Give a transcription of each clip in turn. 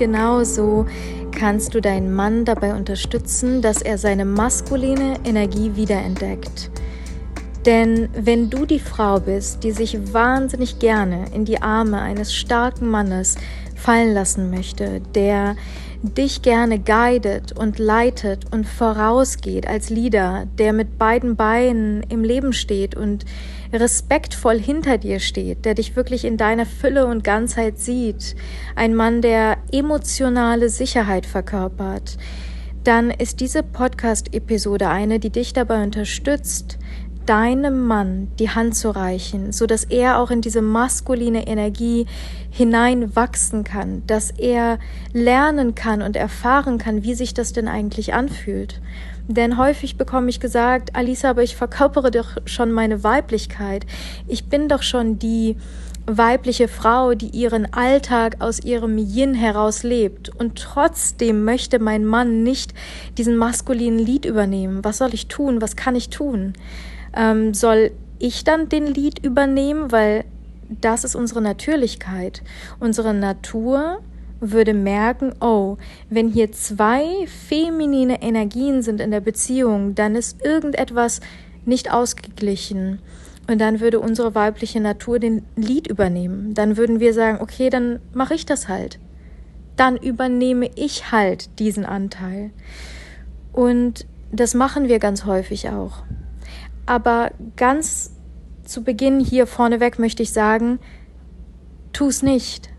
genauso kannst du deinen Mann dabei unterstützen, dass er seine maskuline Energie wiederentdeckt. Denn wenn du die Frau bist, die sich wahnsinnig gerne in die Arme eines starken Mannes fallen lassen möchte, der dich gerne guidet und leitet und vorausgeht als Leader, der mit beiden Beinen im Leben steht und respektvoll hinter dir steht, der dich wirklich in deiner Fülle und Ganzheit sieht, ein Mann, der emotionale Sicherheit verkörpert, dann ist diese Podcast-Episode eine, die dich dabei unterstützt, deinem Mann die Hand zu reichen, so dass er auch in diese maskuline Energie hineinwachsen kann, dass er lernen kann und erfahren kann, wie sich das denn eigentlich anfühlt. Denn häufig bekomme ich gesagt, Alisa, aber ich verkörpere doch schon meine Weiblichkeit. Ich bin doch schon die weibliche Frau, die ihren Alltag aus ihrem Yin heraus lebt. Und trotzdem möchte mein Mann nicht diesen maskulinen Lied übernehmen. Was soll ich tun? Was kann ich tun? ähm, soll ich dann den Lied übernehmen, weil das ist unsere Natürlichkeit. Unsere Natur würde merken, oh, wenn hier zwei feminine Energien sind in der Beziehung, dann ist irgendetwas nicht ausgeglichen. Und dann würde unsere weibliche Natur den Lied übernehmen. Dann würden wir sagen, okay, dann mache ich das halt. Dann übernehme ich halt diesen Anteil. Und das machen wir ganz häufig auch. Aber ganz zu Beginn hier vorneweg möchte ich sagen, tu es nicht.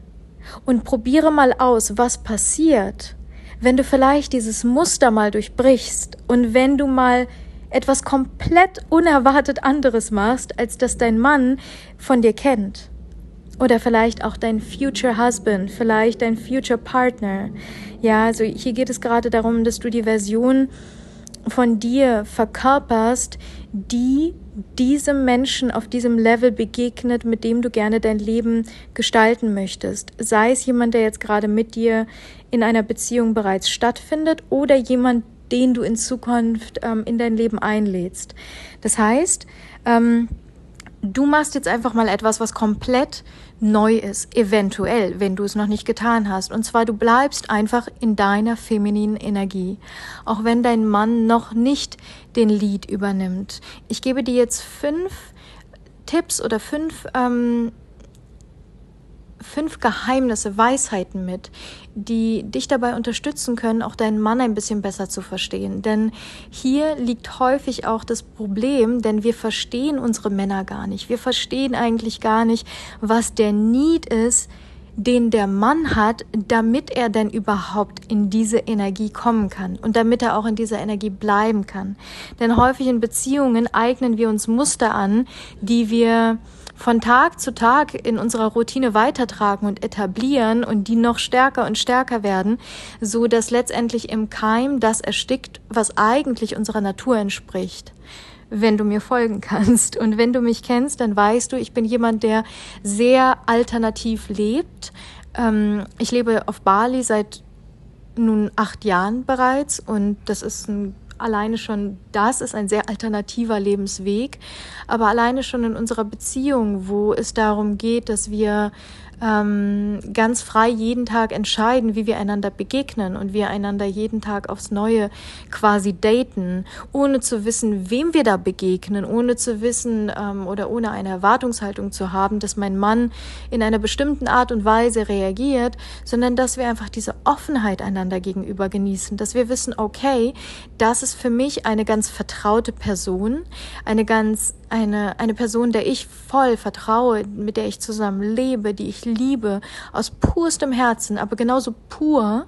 Und probiere mal aus, was passiert, wenn du vielleicht dieses Muster mal durchbrichst und wenn du mal etwas komplett unerwartet anderes machst, als das dein Mann von dir kennt. Oder vielleicht auch dein Future Husband, vielleicht dein Future Partner. Ja, also hier geht es gerade darum, dass du die Version von dir verkörperst, die diesem Menschen auf diesem Level begegnet, mit dem du gerne dein Leben gestalten möchtest. Sei es jemand, der jetzt gerade mit dir in einer Beziehung bereits stattfindet oder jemand, den du in Zukunft ähm, in dein Leben einlädst. Das heißt, ähm, du machst jetzt einfach mal etwas, was komplett neu ist, eventuell, wenn du es noch nicht getan hast. Und zwar, du bleibst einfach in deiner femininen Energie, auch wenn dein Mann noch nicht den Lead übernimmt. Ich gebe dir jetzt fünf Tipps oder fünf ähm, fünf Geheimnisse, Weisheiten mit, die dich dabei unterstützen können, auch deinen Mann ein bisschen besser zu verstehen. Denn hier liegt häufig auch das Problem, denn wir verstehen unsere Männer gar nicht. Wir verstehen eigentlich gar nicht, was der Need ist, den der Mann hat, damit er denn überhaupt in diese Energie kommen kann und damit er auch in dieser Energie bleiben kann. Denn häufig in Beziehungen eignen wir uns Muster an, die wir von Tag zu Tag in unserer Routine weitertragen und etablieren und die noch stärker und stärker werden, so dass letztendlich im Keim das erstickt, was eigentlich unserer Natur entspricht wenn du mir folgen kannst. Und wenn du mich kennst, dann weißt du, ich bin jemand, der sehr alternativ lebt. Ähm, ich lebe auf Bali seit nun acht Jahren bereits und das ist ein alleine schon das ist ein sehr alternativer Lebensweg, aber alleine schon in unserer Beziehung, wo es darum geht, dass wir ähm, ganz frei jeden Tag entscheiden, wie wir einander begegnen und wir einander jeden Tag aufs Neue quasi daten, ohne zu wissen, wem wir da begegnen, ohne zu wissen ähm, oder ohne eine Erwartungshaltung zu haben, dass mein Mann in einer bestimmten Art und Weise reagiert, sondern dass wir einfach diese Offenheit einander gegenüber genießen, dass wir wissen, okay, das ist für mich eine ganz vertraute Person, eine ganz eine, eine Person, der ich voll vertraue, mit der ich zusammen lebe, die ich liebe, aus purstem Herzen, aber genauso pur.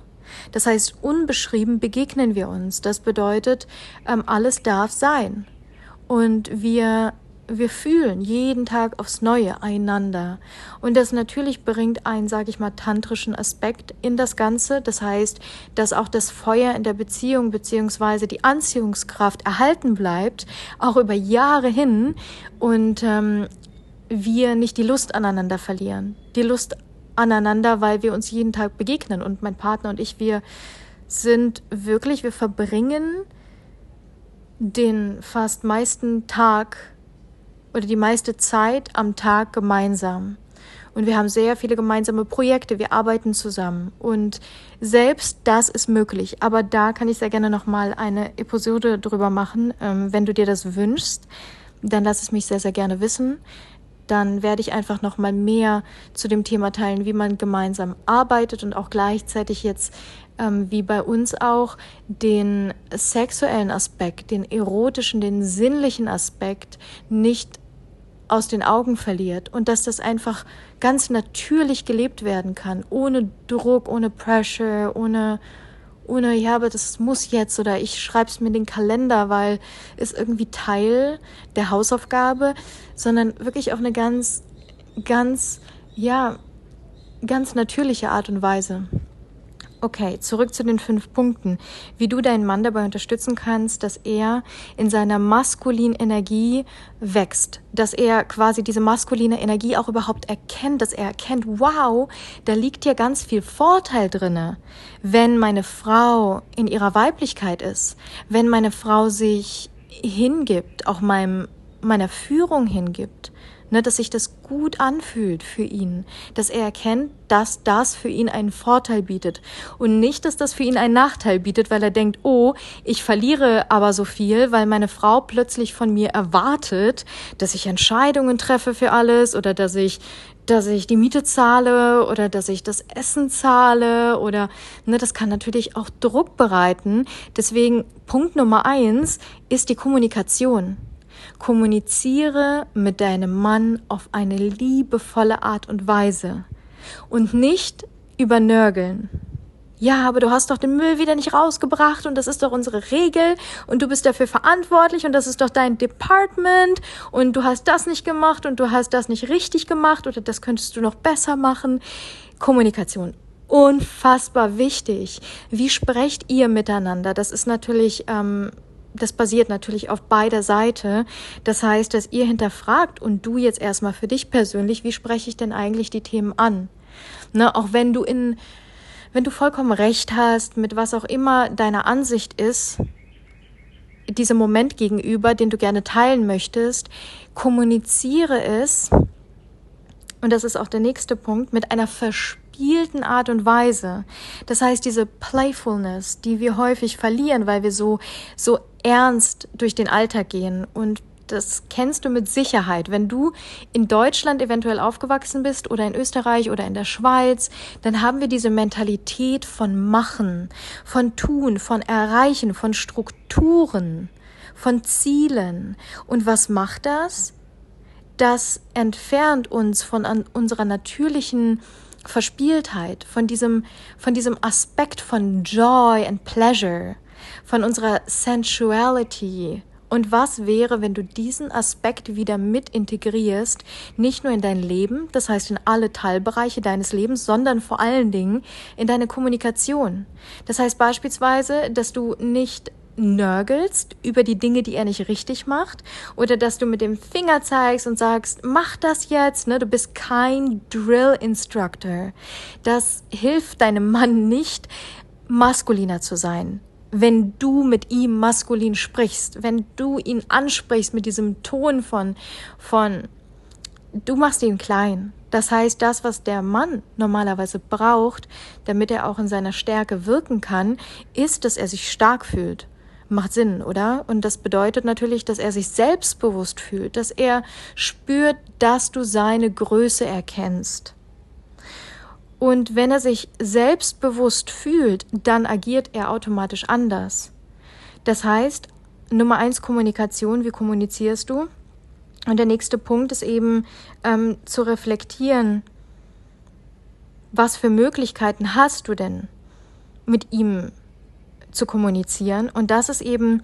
Das heißt, unbeschrieben begegnen wir uns. Das bedeutet, ähm, alles darf sein. Und wir wir fühlen jeden Tag aufs Neue einander. Und das natürlich bringt einen, sage ich mal, tantrischen Aspekt in das Ganze. Das heißt, dass auch das Feuer in der Beziehung beziehungsweise die Anziehungskraft erhalten bleibt, auch über Jahre hin und ähm, wir nicht die Lust aneinander verlieren. Die Lust aneinander, weil wir uns jeden Tag begegnen. Und mein Partner und ich, wir sind wirklich, wir verbringen den fast meisten Tag oder die meiste Zeit am Tag gemeinsam. Und wir haben sehr viele gemeinsame Projekte, wir arbeiten zusammen. Und selbst das ist möglich. Aber da kann ich sehr gerne nochmal eine Episode drüber machen. Ähm, wenn du dir das wünschst, dann lass es mich sehr, sehr gerne wissen dann werde ich einfach noch mal mehr zu dem Thema teilen, wie man gemeinsam arbeitet und auch gleichzeitig jetzt ähm, wie bei uns auch den sexuellen Aspekt, den erotischen, den sinnlichen Aspekt nicht aus den Augen verliert und dass das einfach ganz natürlich gelebt werden kann, ohne Druck, ohne Pressure, ohne ohne, ja, aber das muss jetzt oder ich schreibe es mir in den Kalender, weil es irgendwie Teil der Hausaufgabe, sondern wirklich auf eine ganz, ganz, ja, ganz natürliche Art und Weise. Okay, zurück zu den fünf Punkten. Wie du deinen Mann dabei unterstützen kannst, dass er in seiner maskulinen Energie wächst, dass er quasi diese maskuline Energie auch überhaupt erkennt, dass er erkennt, wow, da liegt ja ganz viel Vorteil drinne, wenn meine Frau in ihrer Weiblichkeit ist, wenn meine Frau sich hingibt, auch meinem, meiner Führung hingibt, ne, dass sich das gut anfühlt für ihn, dass er erkennt, dass das für ihn einen Vorteil bietet und nicht, dass das für ihn einen Nachteil bietet, weil er denkt, oh, ich verliere aber so viel, weil meine Frau plötzlich von mir erwartet, dass ich Entscheidungen treffe für alles oder dass ich dass ich die Miete zahle oder dass ich das Essen zahle oder ne, das kann natürlich auch Druck bereiten. Deswegen Punkt Nummer eins ist die Kommunikation. Kommuniziere mit deinem Mann auf eine liebevolle Art und Weise und nicht übernörgeln. Ja, aber du hast doch den Müll wieder nicht rausgebracht und das ist doch unsere Regel und du bist dafür verantwortlich und das ist doch dein Department und du hast das nicht gemacht und du hast das nicht richtig gemacht oder das könntest du noch besser machen. Kommunikation. Unfassbar wichtig. Wie sprecht ihr miteinander? Das ist natürlich ähm, das basiert natürlich auf beider Seite. Das heißt, dass ihr hinterfragt und du jetzt erstmal für dich persönlich, wie spreche ich denn eigentlich die Themen an? Ne, auch wenn du in, wenn du vollkommen recht hast, mit was auch immer deine Ansicht ist, diesem Moment gegenüber, den du gerne teilen möchtest, kommuniziere es, und das ist auch der nächste Punkt, mit einer Verspielung gespielten Art und Weise. Das heißt, diese Playfulness, die wir häufig verlieren, weil wir so, so ernst durch den Alltag gehen und das kennst du mit Sicherheit. Wenn du in Deutschland eventuell aufgewachsen bist oder in Österreich oder in der Schweiz, dann haben wir diese Mentalität von Machen, von Tun, von Erreichen, von Strukturen, von Zielen. Und was macht das? Das entfernt uns von unserer natürlichen Verspieltheit, von diesem, von diesem Aspekt von Joy and Pleasure, von unserer Sensuality. Und was wäre, wenn du diesen Aspekt wieder mit integrierst, nicht nur in dein Leben, das heißt in alle Teilbereiche deines Lebens, sondern vor allen Dingen in deine Kommunikation. Das heißt beispielsweise, dass du nicht nörgelst über die Dinge, die er nicht richtig macht, oder dass du mit dem Finger zeigst und sagst, mach das jetzt, ne? Du bist kein Drill Instructor. Das hilft deinem Mann nicht, maskuliner zu sein. Wenn du mit ihm maskulin sprichst, wenn du ihn ansprichst mit diesem Ton von, von, du machst ihn klein. Das heißt, das, was der Mann normalerweise braucht, damit er auch in seiner Stärke wirken kann, ist, dass er sich stark fühlt Macht Sinn, oder? Und das bedeutet natürlich, dass er sich selbstbewusst fühlt, dass er spürt, dass du seine Größe erkennst. Und wenn er sich selbstbewusst fühlt, dann agiert er automatisch anders. Das heißt, Nummer eins Kommunikation, wie kommunizierst du? Und der nächste Punkt ist eben ähm, zu reflektieren, was für Möglichkeiten hast du denn mit ihm zu kommunizieren. Und das ist eben,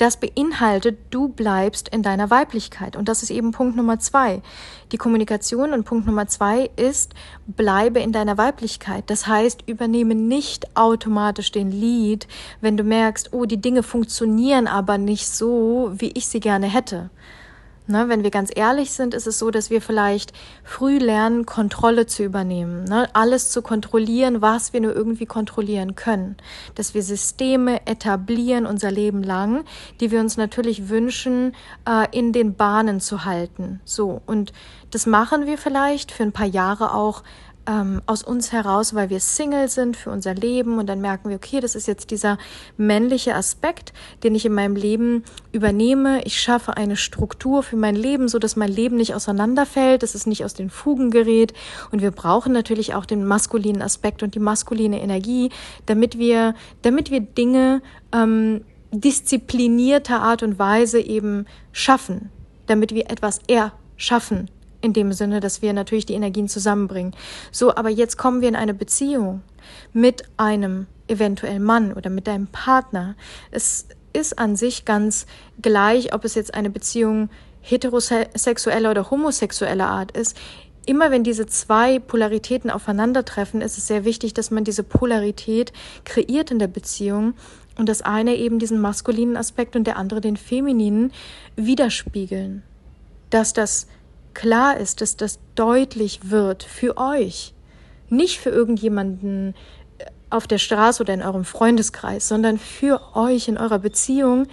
das beinhaltet, du bleibst in deiner Weiblichkeit. Und das ist eben Punkt Nummer zwei. Die Kommunikation und Punkt Nummer zwei ist, bleibe in deiner Weiblichkeit. Das heißt, übernehme nicht automatisch den Lead, wenn du merkst, oh, die Dinge funktionieren aber nicht so, wie ich sie gerne hätte. Ne, wenn wir ganz ehrlich sind, ist es so, dass wir vielleicht früh lernen, Kontrolle zu übernehmen, ne, alles zu kontrollieren, was wir nur irgendwie kontrollieren können. Dass wir Systeme etablieren unser Leben lang, die wir uns natürlich wünschen, äh, in den Bahnen zu halten. So. Und das machen wir vielleicht für ein paar Jahre auch ähm, aus uns heraus, weil wir Single sind für unser Leben und dann merken wir, okay, das ist jetzt dieser männliche Aspekt, den ich in meinem Leben übernehme. Ich schaffe eine Struktur für mein Leben, so dass mein Leben nicht auseinanderfällt, dass es nicht aus den Fugen gerät. Und wir brauchen natürlich auch den maskulinen Aspekt und die maskuline Energie, damit wir, damit wir Dinge ähm, disziplinierter Art und Weise eben schaffen, damit wir etwas erschaffen in dem Sinne, dass wir natürlich die Energien zusammenbringen. So, aber jetzt kommen wir in eine Beziehung mit einem eventuellen Mann oder mit deinem Partner. Es ist an sich ganz gleich, ob es jetzt eine Beziehung heterosexueller oder homosexueller Art ist. Immer wenn diese zwei Polaritäten aufeinandertreffen, ist es sehr wichtig, dass man diese Polarität kreiert in der Beziehung und das eine eben diesen maskulinen Aspekt und der andere den femininen widerspiegeln. Dass das klar ist, dass das deutlich wird für euch. Nicht für irgendjemanden äh, auf der Straße oder in eurem Freundeskreis, sondern für euch in eurer Beziehung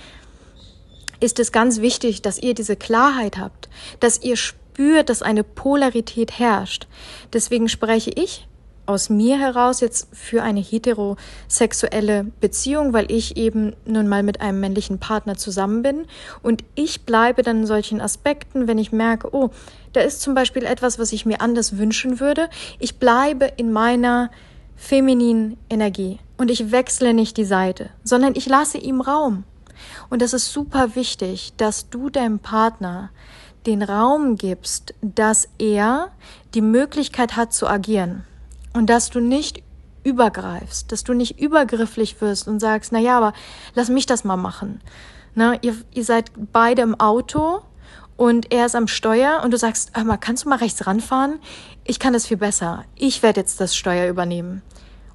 ist es ganz wichtig, dass ihr diese Klarheit habt, dass ihr spürt, dass eine Polarität herrscht. Deswegen spreche ich aus mir heraus jetzt für eine heterosexuelle Beziehung, weil ich eben nun mal mit einem männlichen Partner zusammen bin. Und ich bleibe dann in solchen Aspekten, wenn ich merke, oh, da ist zum Beispiel etwas, was ich mir anders wünschen würde. Ich bleibe in meiner femininen Energie und ich wechsle nicht die Seite, sondern ich lasse ihm Raum. Und das ist super wichtig, dass du deinem Partner den Raum gibst, dass er die Möglichkeit hat zu agieren und dass du nicht übergreifst, dass du nicht übergrifflich wirst und sagst, na ja, aber lass mich das mal machen. Na, ihr, ihr seid beide im Auto und er ist am Steuer und du sagst, hör mal, kannst du mal rechts ranfahren? Ich kann das viel besser. Ich werde jetzt das Steuer übernehmen.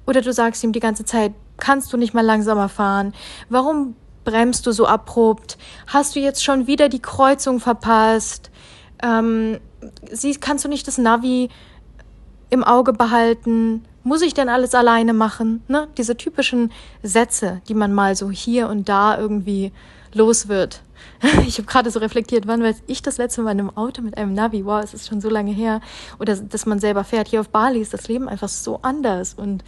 Oder du sagst ihm die ganze Zeit, kannst du nicht mal langsamer fahren? Warum bremst du so abrupt? Hast du jetzt schon wieder die Kreuzung verpasst? Ähm, sie, kannst du nicht das Navi im Auge behalten? Muss ich denn alles alleine machen? Ne? Diese typischen Sätze, die man mal so hier und da irgendwie los wird. Ich habe gerade so reflektiert, wann war ich das letzte Mal in einem Auto mit einem Navi? Wow, es ist schon so lange her. Oder dass man selber fährt. Hier auf Bali ist das Leben einfach so anders. Und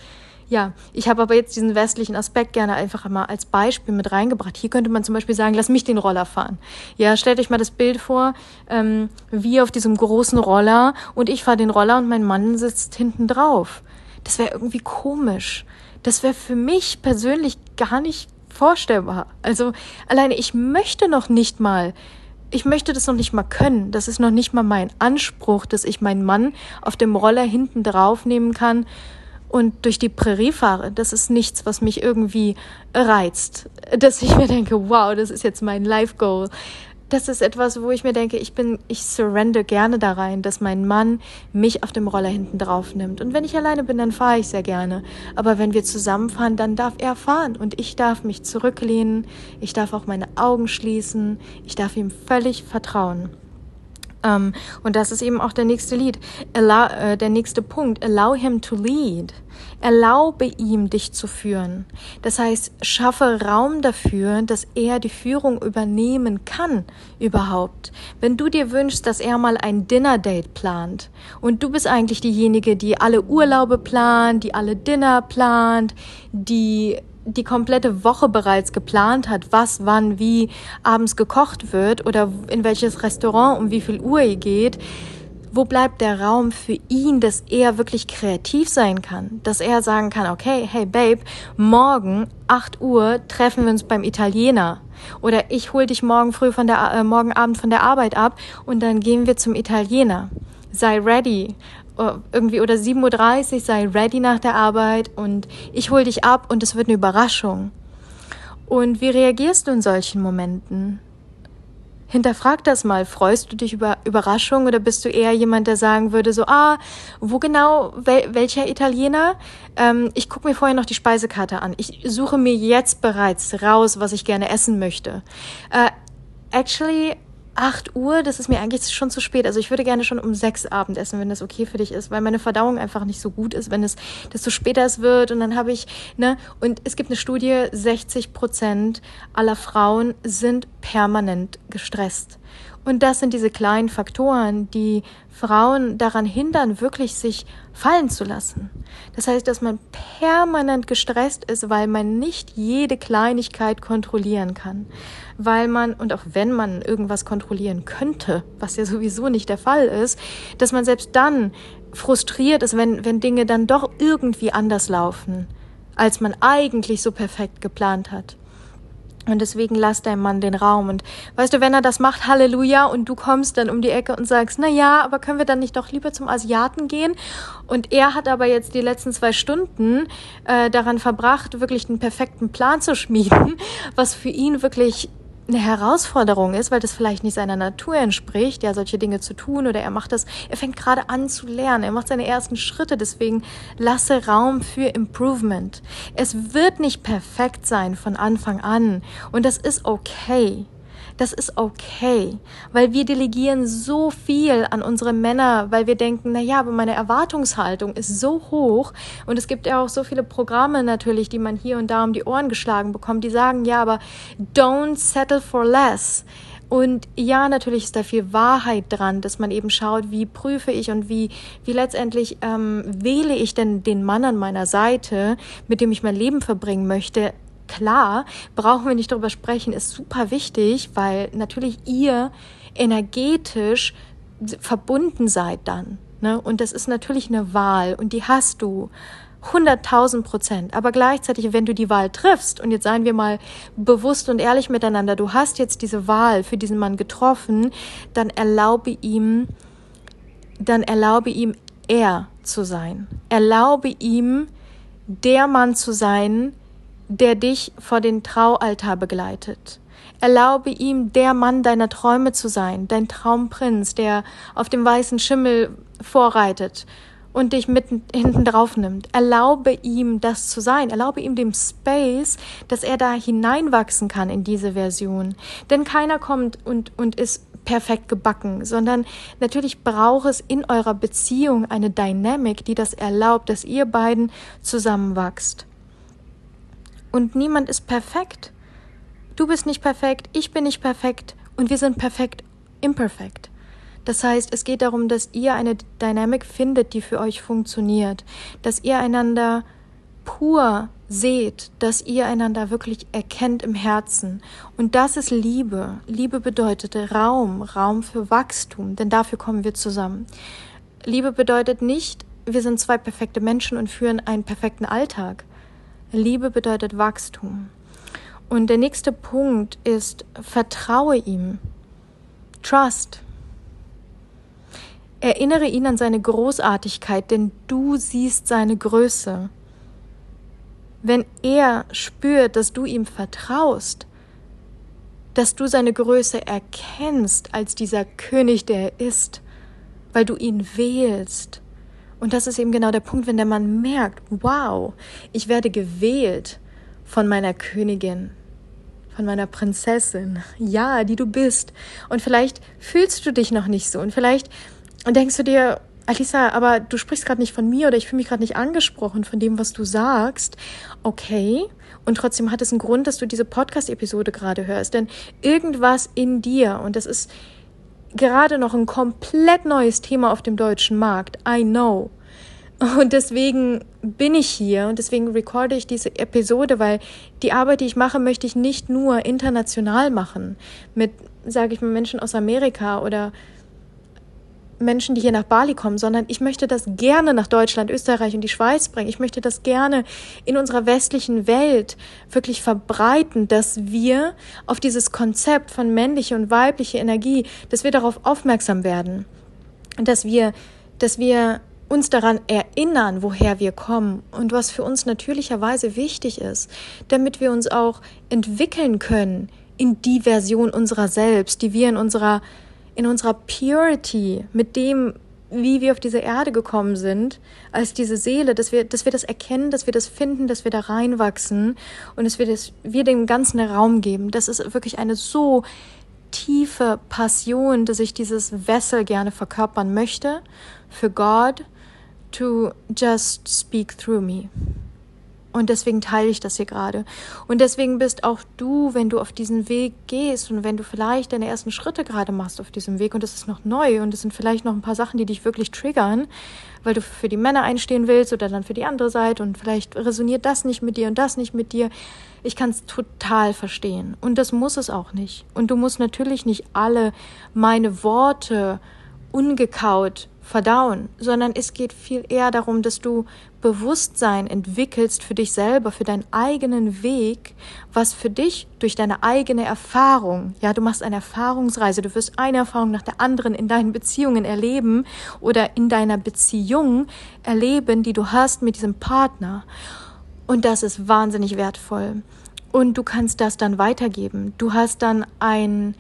ja, ich habe aber jetzt diesen westlichen Aspekt gerne einfach mal als Beispiel mit reingebracht. Hier könnte man zum Beispiel sagen, lass mich den Roller fahren. Ja, stellt euch mal das Bild vor, ähm, wie auf diesem großen Roller und ich fahre den Roller und mein Mann sitzt hinten drauf. Das wäre irgendwie komisch. Das wäre für mich persönlich gar nicht vorstellbar. Also alleine ich möchte noch nicht mal ich möchte das noch nicht mal können. Das ist noch nicht mal mein Anspruch, dass ich meinen Mann auf dem Roller hinten drauf nehmen kann und durch die Prärie fahre, das ist nichts, was mich irgendwie reizt. Dass ich mir denke, wow, das ist jetzt mein Life Goal. Das ist etwas, wo ich mir denke, ich bin, ich surrender gerne da rein, dass mein Mann mich auf dem Roller hinten drauf nimmt. Und wenn ich alleine bin, dann fahre ich sehr gerne. Aber wenn wir zusammenfahren, dann darf er fahren und ich darf mich zurücklehnen. Ich darf auch meine Augen schließen. Ich darf ihm völlig vertrauen. Um, und das ist eben auch der nächste Lied, allow, äh, der nächste Punkt. Allow him to lead. Erlaube ihm, dich zu führen. Das heißt, schaffe Raum dafür, dass er die Führung übernehmen kann überhaupt. Wenn du dir wünschst, dass er mal ein Dinner-Date plant und du bist eigentlich diejenige, die alle Urlaube plant, die alle Dinner plant, die die komplette Woche bereits geplant hat, was, wann, wie abends gekocht wird oder in welches Restaurant um wie viel Uhr ihr geht, wo bleibt der Raum für ihn, dass er wirklich kreativ sein kann? Dass er sagen kann, okay, hey Babe, morgen 8 Uhr treffen wir uns beim Italiener. Oder ich hol dich morgen früh von der, äh, morgen Abend von der Arbeit ab und dann gehen wir zum Italiener. Sei ready. Oh, irgendwie oder 7.30 Uhr, sei ready nach der Arbeit und ich hol dich ab und es wird eine Überraschung. Und wie reagierst du in solchen Momenten? Hinterfrag das mal. Freust du dich über Überraschungen oder bist du eher jemand, der sagen würde, so, ah, wo genau, wel, welcher Italiener? Ähm, ich gucke mir vorher noch die Speisekarte an. Ich suche mir jetzt bereits raus, was ich gerne essen möchte. Äh, actually, 8 Uhr, das ist mir eigentlich schon zu spät. Also ich würde gerne schon um 6 Abend essen, wenn das okay für dich ist, weil meine Verdauung einfach nicht so gut ist, wenn es desto später es wird. Und dann habe ich, ne, und es gibt eine Studie, 60 Prozent aller Frauen sind permanent gestresst. Und das sind diese kleinen Faktoren, die Frauen daran hindern, wirklich sich fallen zu lassen. Das heißt, dass man permanent gestresst ist, weil man nicht jede Kleinigkeit kontrollieren kann. Weil man, und auch wenn man irgendwas kontrollieren könnte, was ja sowieso nicht der Fall ist, dass man selbst dann frustriert ist, wenn, wenn Dinge dann doch irgendwie anders laufen, als man eigentlich so perfekt geplant hat. Und deswegen lass deinem Mann den Raum. Und weißt du, wenn er das macht, Halleluja, und du kommst dann um die Ecke und sagst, na ja, aber können wir dann nicht doch lieber zum Asiaten gehen? Und er hat aber jetzt die letzten zwei Stunden äh, daran verbracht, wirklich den perfekten Plan zu schmieden, was für ihn wirklich eine Herausforderung ist, weil das vielleicht nicht seiner Natur entspricht, ja, solche Dinge zu tun oder er macht das, er fängt gerade an zu lernen, er macht seine ersten Schritte, deswegen lasse Raum für Improvement. Es wird nicht perfekt sein von Anfang an und das ist okay. Das ist okay, weil wir delegieren so viel an unsere Männer, weil wir denken, na ja, aber meine Erwartungshaltung ist so hoch und es gibt ja auch so viele Programme natürlich, die man hier und da um die Ohren geschlagen bekommt, die sagen, ja, aber don't settle for less. Und ja, natürlich ist da viel Wahrheit dran, dass man eben schaut, wie prüfe ich und wie, wie letztendlich ähm, wähle ich denn den Mann an meiner Seite, mit dem ich mein Leben verbringen möchte, klar, brauchen wir nicht darüber sprechen, ist super wichtig, weil natürlich ihr energetisch verbunden seid dann. Ne? Und das ist natürlich eine Wahl und die hast du. 100.000 Prozent. Aber gleichzeitig, wenn du die Wahl triffst, und jetzt seien wir mal bewusst und ehrlich miteinander, du hast jetzt diese Wahl für diesen Mann getroffen, dann erlaube ihm, dann erlaube ihm, er zu sein. Erlaube ihm, der Mann zu sein, der dich vor den Traualtar begleitet. Erlaube ihm, der Mann deiner Träume zu sein, dein Traumprinz, der auf dem weißen Schimmel vorreitet und dich mitten hinten drauf nimmt. Erlaube ihm, das zu sein. Erlaube ihm dem Space, dass er da hineinwachsen kann in diese Version. Denn keiner kommt und, und ist perfekt gebacken, sondern natürlich braucht es in eurer Beziehung eine Dynamik, die das erlaubt, dass ihr beiden zusammenwachst. Und niemand ist perfekt. Du bist nicht perfekt, ich bin nicht perfekt und wir sind perfekt imperfekt. Das heißt, es geht darum, dass ihr eine Dynamik findet, die für euch funktioniert, dass ihr einander pur seht, dass ihr einander wirklich erkennt im Herzen. Und das ist Liebe. Liebe bedeutet Raum, Raum für Wachstum, denn dafür kommen wir zusammen. Liebe bedeutet nicht, wir sind zwei perfekte Menschen und führen einen perfekten Alltag. Liebe bedeutet Wachstum. Und der nächste Punkt ist, vertraue ihm. Trust. Erinnere ihn an seine Großartigkeit, denn du siehst seine Größe. Wenn er spürt, dass du ihm vertraust, dass du seine Größe erkennst als dieser König, der er ist, weil du ihn wählst, und das ist eben genau der Punkt, wenn der Mann merkt, wow, ich werde gewählt von meiner Königin, von meiner Prinzessin, ja, die du bist. Und vielleicht fühlst du dich noch nicht so und vielleicht denkst du dir, Alisa, aber du sprichst gerade nicht von mir oder ich fühle mich gerade nicht angesprochen von dem, was du sagst. Okay. Und trotzdem hat es einen Grund, dass du diese Podcast-Episode gerade hörst. Denn irgendwas in dir, und das ist gerade noch ein komplett neues Thema auf dem deutschen Markt. I know. Und deswegen bin ich hier und deswegen recorde ich diese Episode, weil die Arbeit, die ich mache, möchte ich nicht nur international machen mit, sage ich mal, Menschen aus Amerika oder Menschen, die hier nach Bali kommen, sondern ich möchte das gerne nach Deutschland, Österreich und die Schweiz bringen. Ich möchte das gerne in unserer westlichen Welt wirklich verbreiten, dass wir auf dieses Konzept von männliche und weibliche Energie, dass wir darauf aufmerksam werden, dass wir, dass wir uns daran erinnern, woher wir kommen und was für uns natürlicherweise wichtig ist, damit wir uns auch entwickeln können in die Version unserer selbst, die wir in unserer in unserer Purity, mit dem, wie wir auf diese Erde gekommen sind, als diese Seele, dass wir, dass wir das erkennen, dass wir das finden, dass wir da reinwachsen und dass wir, das, wir dem Ganzen Raum geben. Das ist wirklich eine so tiefe Passion, dass ich dieses Wessel gerne verkörpern möchte, für God to just speak through me. Und deswegen teile ich das hier gerade. Und deswegen bist auch du, wenn du auf diesen Weg gehst und wenn du vielleicht deine ersten Schritte gerade machst auf diesem Weg und es ist noch neu und es sind vielleicht noch ein paar Sachen, die dich wirklich triggern, weil du für die Männer einstehen willst oder dann für die andere Seite und vielleicht resoniert das nicht mit dir und das nicht mit dir. Ich kann es total verstehen. Und das muss es auch nicht. Und du musst natürlich nicht alle meine Worte ungekaut verdauen, sondern es geht viel eher darum, dass du Bewusstsein entwickelst für dich selber, für deinen eigenen Weg, was für dich durch deine eigene Erfahrung, ja, du machst eine Erfahrungsreise, du wirst eine Erfahrung nach der anderen in deinen Beziehungen erleben oder in deiner Beziehung erleben, die du hast mit diesem Partner. Und das ist wahnsinnig wertvoll. Und du kannst das dann weitergeben. Du hast dann ein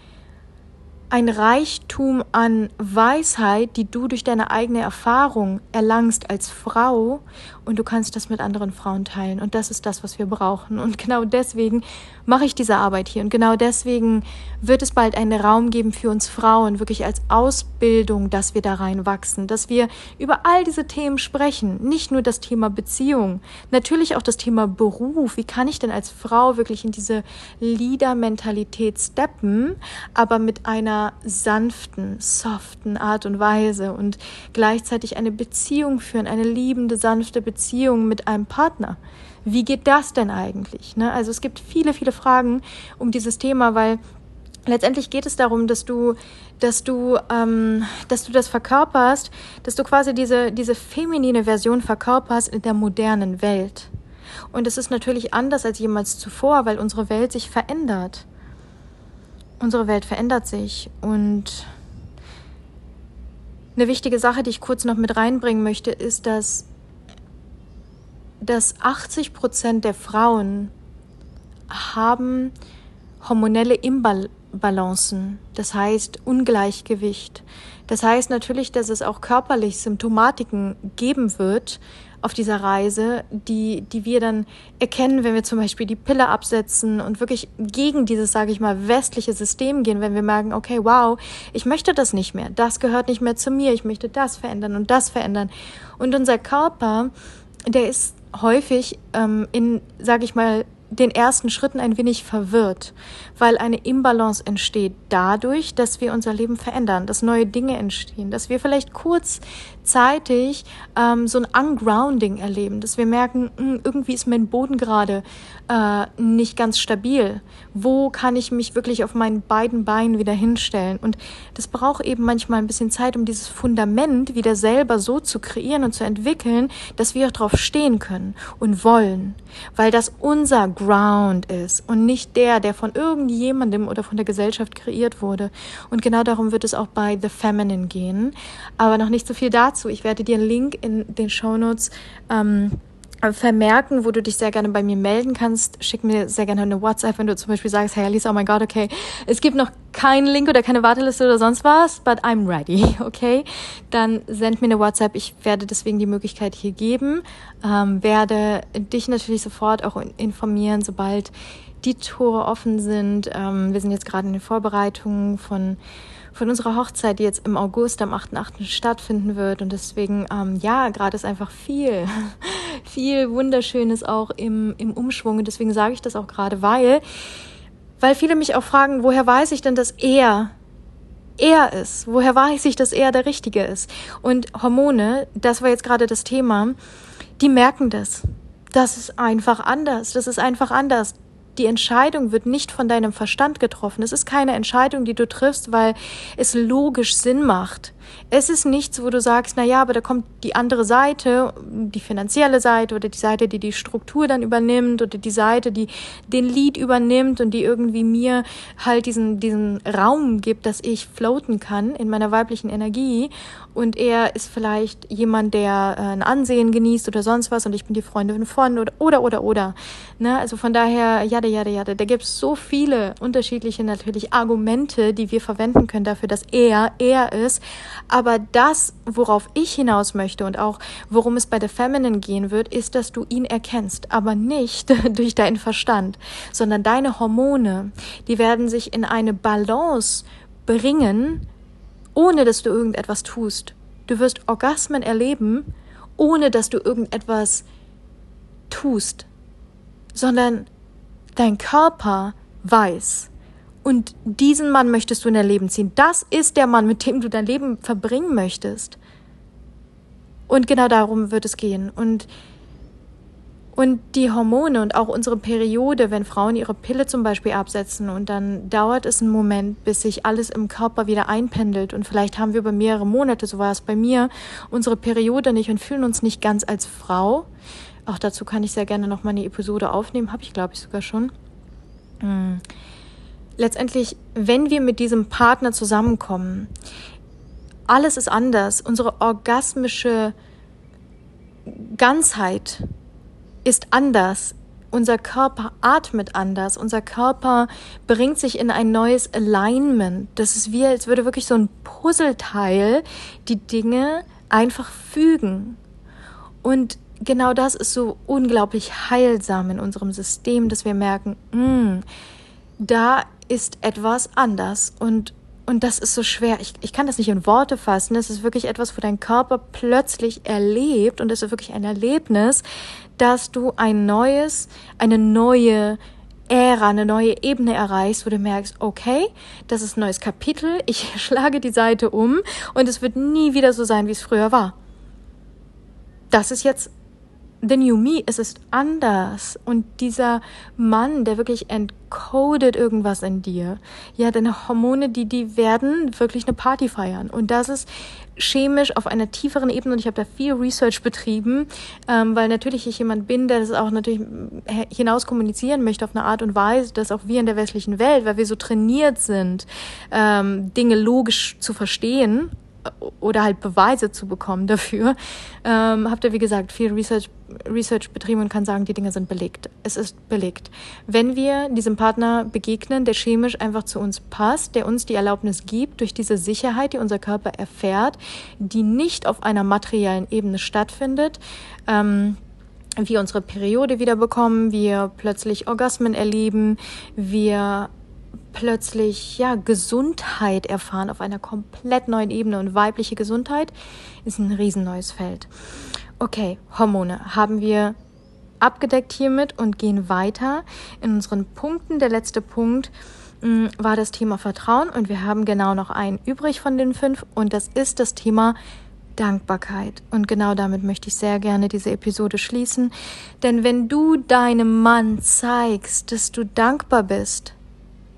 ein Reichtum an Weisheit, die du durch deine eigene Erfahrung erlangst als Frau und du kannst das mit anderen Frauen teilen. Und das ist das, was wir brauchen. Und genau deswegen mache ich diese Arbeit hier. Und genau deswegen wird es bald einen Raum geben für uns Frauen, wirklich als Ausbildung, dass wir da reinwachsen, dass wir über all diese Themen sprechen. Nicht nur das Thema Beziehung, natürlich auch das Thema Beruf. Wie kann ich denn als Frau wirklich in diese Leader-Mentalität steppen, aber mit einer sanften, soften Art und Weise und gleichzeitig eine Beziehung führen, eine liebende, sanfte Beziehung mit einem Partner. Wie geht das denn eigentlich? Ne? Also es gibt viele, viele Fragen um dieses Thema, weil letztendlich geht es darum, dass du, dass du, ähm, dass du das verkörperst, dass du quasi diese, diese feminine Version verkörperst in der modernen Welt. Und es ist natürlich anders als jemals zuvor, weil unsere Welt sich verändert. Unsere Welt verändert sich und eine wichtige Sache, die ich kurz noch mit reinbringen möchte, ist, dass dass 80 Prozent der Frauen haben hormonelle Imbalancen, das heißt Ungleichgewicht. Das heißt natürlich, dass es auch körperlich Symptomatiken geben wird auf dieser Reise, die, die wir dann erkennen, wenn wir zum Beispiel die Pille absetzen und wirklich gegen dieses, sage ich mal, westliche System gehen, wenn wir merken, okay, wow, ich möchte das nicht mehr, das gehört nicht mehr zu mir, ich möchte das verändern und das verändern. Und unser Körper, der ist häufig ähm, in, sage ich mal, den ersten Schritten ein wenig verwirrt, weil eine Imbalance entsteht dadurch, dass wir unser Leben verändern, dass neue Dinge entstehen, dass wir vielleicht kurzzeitig ähm, so ein Ungrounding erleben, dass wir merken, mh, hm, irgendwie ist mein Boden gerade äh, nicht ganz stabil. Wo kann ich mich wirklich auf meinen beiden Beinen wieder hinstellen? Und das braucht eben manchmal ein bisschen Zeit, um dieses Fundament wieder selber so zu kreieren und zu entwickeln, dass wir auch drauf stehen können und wollen, weil das unser Ground ist und nicht der, der von irgendjemandem oder von der Gesellschaft kreiert wurde. Und genau darum wird es auch bei The Feminine gehen. Aber noch nicht so viel dazu. Ich werde dir einen Link in den Show Notes ähm, vermerken, wo du dich sehr gerne bei mir melden kannst. Schick mir sehr gerne eine WhatsApp, wenn du zum Beispiel sagst, hey Alice, oh mein Gott, okay, es gibt noch keinen Link oder keine Warteliste oder sonst was, but I'm ready, okay? Dann send mir eine WhatsApp. Ich werde deswegen die Möglichkeit hier geben, ähm, werde dich natürlich sofort auch informieren, sobald die Tore offen sind. Ähm, wir sind jetzt gerade in den Vorbereitungen von von unserer Hochzeit, die jetzt im August am 8.8. stattfinden wird. Und deswegen, ähm, ja, gerade ist einfach viel, viel Wunderschönes auch im, im Umschwung. Und deswegen sage ich das auch gerade, weil, weil viele mich auch fragen, woher weiß ich denn, dass er er ist? Woher weiß ich, dass er der Richtige ist? Und Hormone, das war jetzt gerade das Thema, die merken das. Das ist einfach anders. Das ist einfach anders die Entscheidung wird nicht von deinem Verstand getroffen. Es ist keine Entscheidung, die du triffst, weil es logisch Sinn macht. Es ist nichts, wo du sagst, na ja, aber da kommt die andere Seite, die finanzielle Seite oder die Seite, die die Struktur dann übernimmt oder die Seite, die den Lied übernimmt und die irgendwie mir halt diesen, diesen Raum gibt, dass ich floaten kann in meiner weiblichen Energie und er ist vielleicht jemand, der äh, ein Ansehen genießt oder sonst was und ich bin die Freundin von oder oder oder oder. Ne? Also von daher, ja, jada, jada, jada. Da gibt es so viele unterschiedliche natürlich Argumente, die wir verwenden können dafür, dass er er ist. Aber das, worauf ich hinaus möchte und auch worum es bei der Feminine gehen wird, ist, dass du ihn erkennst, aber nicht durch deinen Verstand, sondern deine Hormone, die werden sich in eine Balance bringen, ohne dass du irgendetwas tust. Du wirst Orgasmen erleben, ohne dass du irgendetwas tust, sondern dein Körper weiß. Und diesen Mann möchtest du in dein Leben ziehen. Das ist der Mann, mit dem du dein Leben verbringen möchtest. Und genau darum wird es gehen. Und und die Hormone und auch unsere Periode, wenn Frauen ihre Pille zum Beispiel absetzen und dann dauert es einen Moment, bis sich alles im Körper wieder einpendelt und vielleicht haben wir über mehrere Monate, so war es bei mir, unsere Periode nicht und fühlen uns nicht ganz als Frau. Auch dazu kann ich sehr gerne noch mal eine Episode aufnehmen, habe ich glaube ich sogar schon. Hm. Letztendlich, wenn wir mit diesem Partner zusammenkommen, alles ist anders. Unsere orgasmische Ganzheit ist anders. Unser Körper atmet anders. Unser Körper bringt sich in ein neues Alignment. Das ist wie, als würde wirklich so ein Puzzleteil die Dinge einfach fügen. Und genau das ist so unglaublich heilsam in unserem System, dass wir merken, mh, hm, da ist etwas anders und und das ist so schwer. Ich, ich kann das nicht in Worte fassen. Das ist wirklich etwas, wo dein Körper plötzlich erlebt und es ist wirklich ein Erlebnis, dass du ein neues, eine neue Ära, eine neue Ebene erreichst, wo du merkst, okay, das ist ein neues Kapitel, ich schlage die Seite um und es wird nie wieder so sein, wie es früher war. Das ist jetzt the new me, es ist anders. Und dieser Mann, der wirklich entcodet irgendwas in dir, ja, deine Hormone, die, die werden wirklich eine Party feiern. Und das ist chemisch auf einer tieferen Ebene und ich habe da viel Research betrieben, ähm, weil natürlich ich jemand bin, der das auch natürlich hinaus kommunizieren möchte auf eine Art und Weise, dass auch wir in der westlichen Welt, weil wir so trainiert sind, ähm, Dinge logisch zu verstehen oder halt Beweise zu bekommen dafür, ähm, habt ihr, wie gesagt, viel Research, Research betrieben und kann sagen, die Dinge sind belegt. Es ist belegt. Wenn wir diesem Partner begegnen, der chemisch einfach zu uns passt, der uns die Erlaubnis gibt, durch diese Sicherheit, die unser Körper erfährt, die nicht auf einer materiellen Ebene stattfindet, ähm, wir unsere Periode wieder bekommen, wir plötzlich Orgasmen erleben, wir plötzlich ja Gesundheit erfahren auf einer komplett neuen Ebene und weibliche Gesundheit ist ein riesen neues Feld. Okay, Hormone haben wir abgedeckt hiermit und gehen weiter in unseren Punkten. Der letzte Punkt mh, mm, war das Thema Vertrauen und wir haben genau noch einen übrig von den fünf und das ist das Thema Dankbarkeit. Und genau damit möchte ich sehr gerne diese Episode schließen. Denn wenn du deinem Mann zeigst, dass du dankbar bist,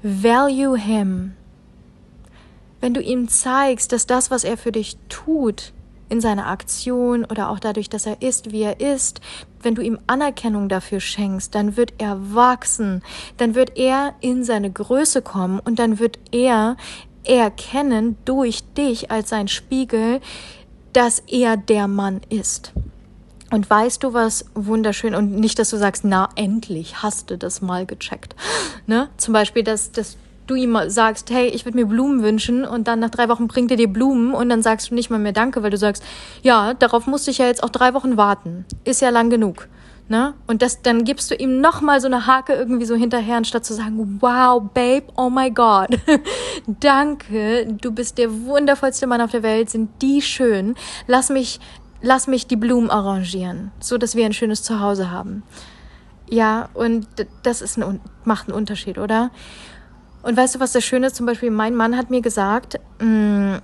Value him. Wenn du ihm zeigst, dass das, was er für dich tut, in seiner Aktion oder auch dadurch, dass er ist, wie er ist, wenn du ihm Anerkennung dafür schenkst, dann wird er wachsen, dann wird er in seine Größe kommen und dann wird er erkennen durch dich als sein Spiegel, dass er der Mann ist. Und weißt du was wunderschön und nicht, dass du sagst, na endlich hast du das mal gecheckt. Ne? Zum Beispiel, dass, dass du ihm sagst, hey, ich würde mir Blumen wünschen und dann nach drei Wochen bringt er dir Blumen und dann sagst du nicht mal mehr Danke, weil du sagst, ja, darauf musste ich ja jetzt auch drei Wochen warten. Ist ja lang genug. Ne? Und das, dann gibst du ihm nochmal so eine Hake irgendwie so hinterher, anstatt zu sagen, wow, Babe, oh my God, danke, du bist der wundervollste Mann auf der Welt, sind die schön. Lass mich lass mich die Blumen arrangieren, so dass wir ein schönes Zuhause haben. Ja, und das ist ein, macht einen Unterschied, oder? Und weißt du, was das Schöne ist? Zum Beispiel, mein Mann hat mir gesagt, mm,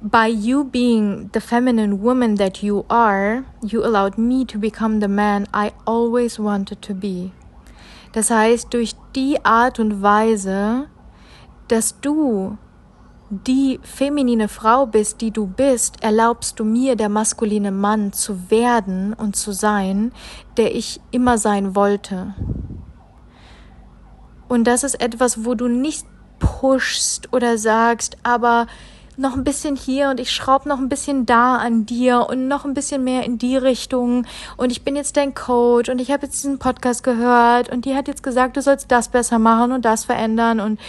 by you being the feminine woman that you are, you allowed me to become the man I always wanted to be. Das heißt, durch die Art und Weise, dass du die feminine Frau bist, die du bist, erlaubst du mir, der maskuline Mann zu werden und zu sein, der ich immer sein wollte. Und das ist etwas, wo du nicht pushst oder sagst, aber noch ein bisschen hier und ich schraube noch ein bisschen da an dir und noch ein bisschen mehr in die Richtung und ich bin jetzt dein Coach und ich habe jetzt diesen Podcast gehört und die hat jetzt gesagt, du sollst das besser machen und das verändern und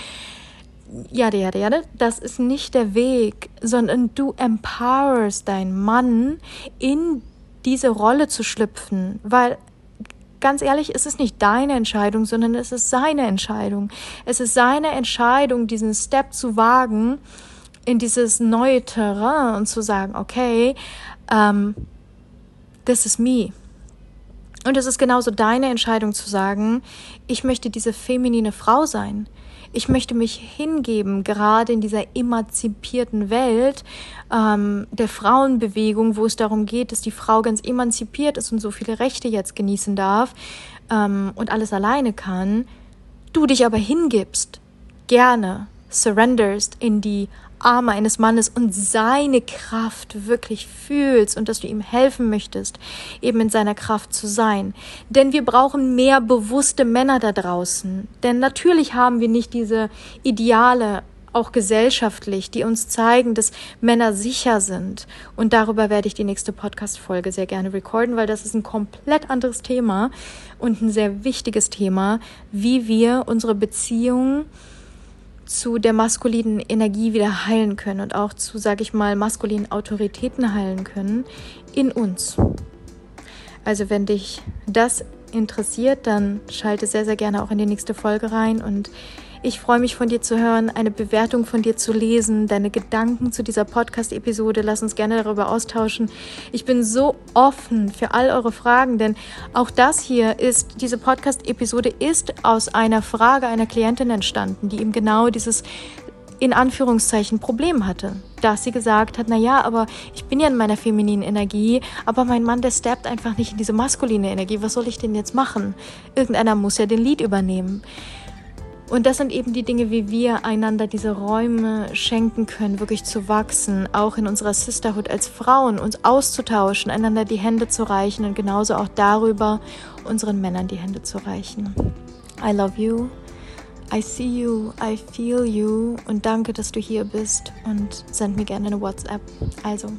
ja, ja, ja, das ist nicht der Weg, sondern du empowerst deinen Mann in diese Rolle zu schlüpfen, weil ganz ehrlich, es ist nicht deine Entscheidung, sondern es ist seine Entscheidung. Es ist seine Entscheidung, diesen Step zu wagen in dieses neue Terrain und zu sagen, okay, um, ähm, this is me. Und es ist genauso deine Entscheidung zu sagen, ich möchte diese feminine Frau sein. Ich möchte mich hingeben, gerade in dieser emanzipierten Welt ähm, der Frauenbewegung, wo es darum geht, dass die Frau ganz emanzipiert ist und so viele Rechte jetzt genießen darf ähm, und alles alleine kann, du dich aber hingibst, gerne surrenderst in die Arme eines Mannes und seine Kraft wirklich fühlst und dass du ihm helfen möchtest, eben in seiner Kraft zu sein. Denn wir brauchen mehr bewusste Männer da draußen. Denn natürlich haben wir nicht diese Ideale auch gesellschaftlich, die uns zeigen, dass Männer sicher sind. Und darüber werde ich die nächste Podcast-Folge sehr gerne recorden, weil das ist ein komplett anderes Thema und ein sehr wichtiges Thema, wie wir unsere Beziehungen zu der maskulinen Energie wieder heilen können und auch zu, sage ich mal, maskulinen Autoritäten heilen können in uns. Also wenn dich das interessiert, dann schalte sehr, sehr gerne auch in die nächste Folge rein und ich freue mich von dir zu hören, eine Bewertung von dir zu lesen, deine Gedanken zu dieser Podcast-Episode. Lass uns gerne darüber austauschen. Ich bin so offen für all eure Fragen, denn auch das hier ist, diese Podcast-Episode ist aus einer Frage einer Klientin entstanden, die eben genau dieses in Anführungszeichen Problem hatte. Dass sie gesagt hat, na ja, aber ich bin ja in meiner femininen Energie, aber mein Mann, der steppt einfach nicht in diese maskuline Energie. Was soll ich denn jetzt machen? Irgendeiner muss ja den Lied übernehmen. Und das sind eben die Dinge, wie wir einander diese Räume schenken können, wirklich zu wachsen, auch in unserer Sisterhood als Frauen, uns auszutauschen, einander die Hände zu reichen und genauso auch darüber unseren Männern die Hände zu reichen. I love you. I see you, I feel you und danke, dass du hier bist und send mir gerne eine WhatsApp. Also.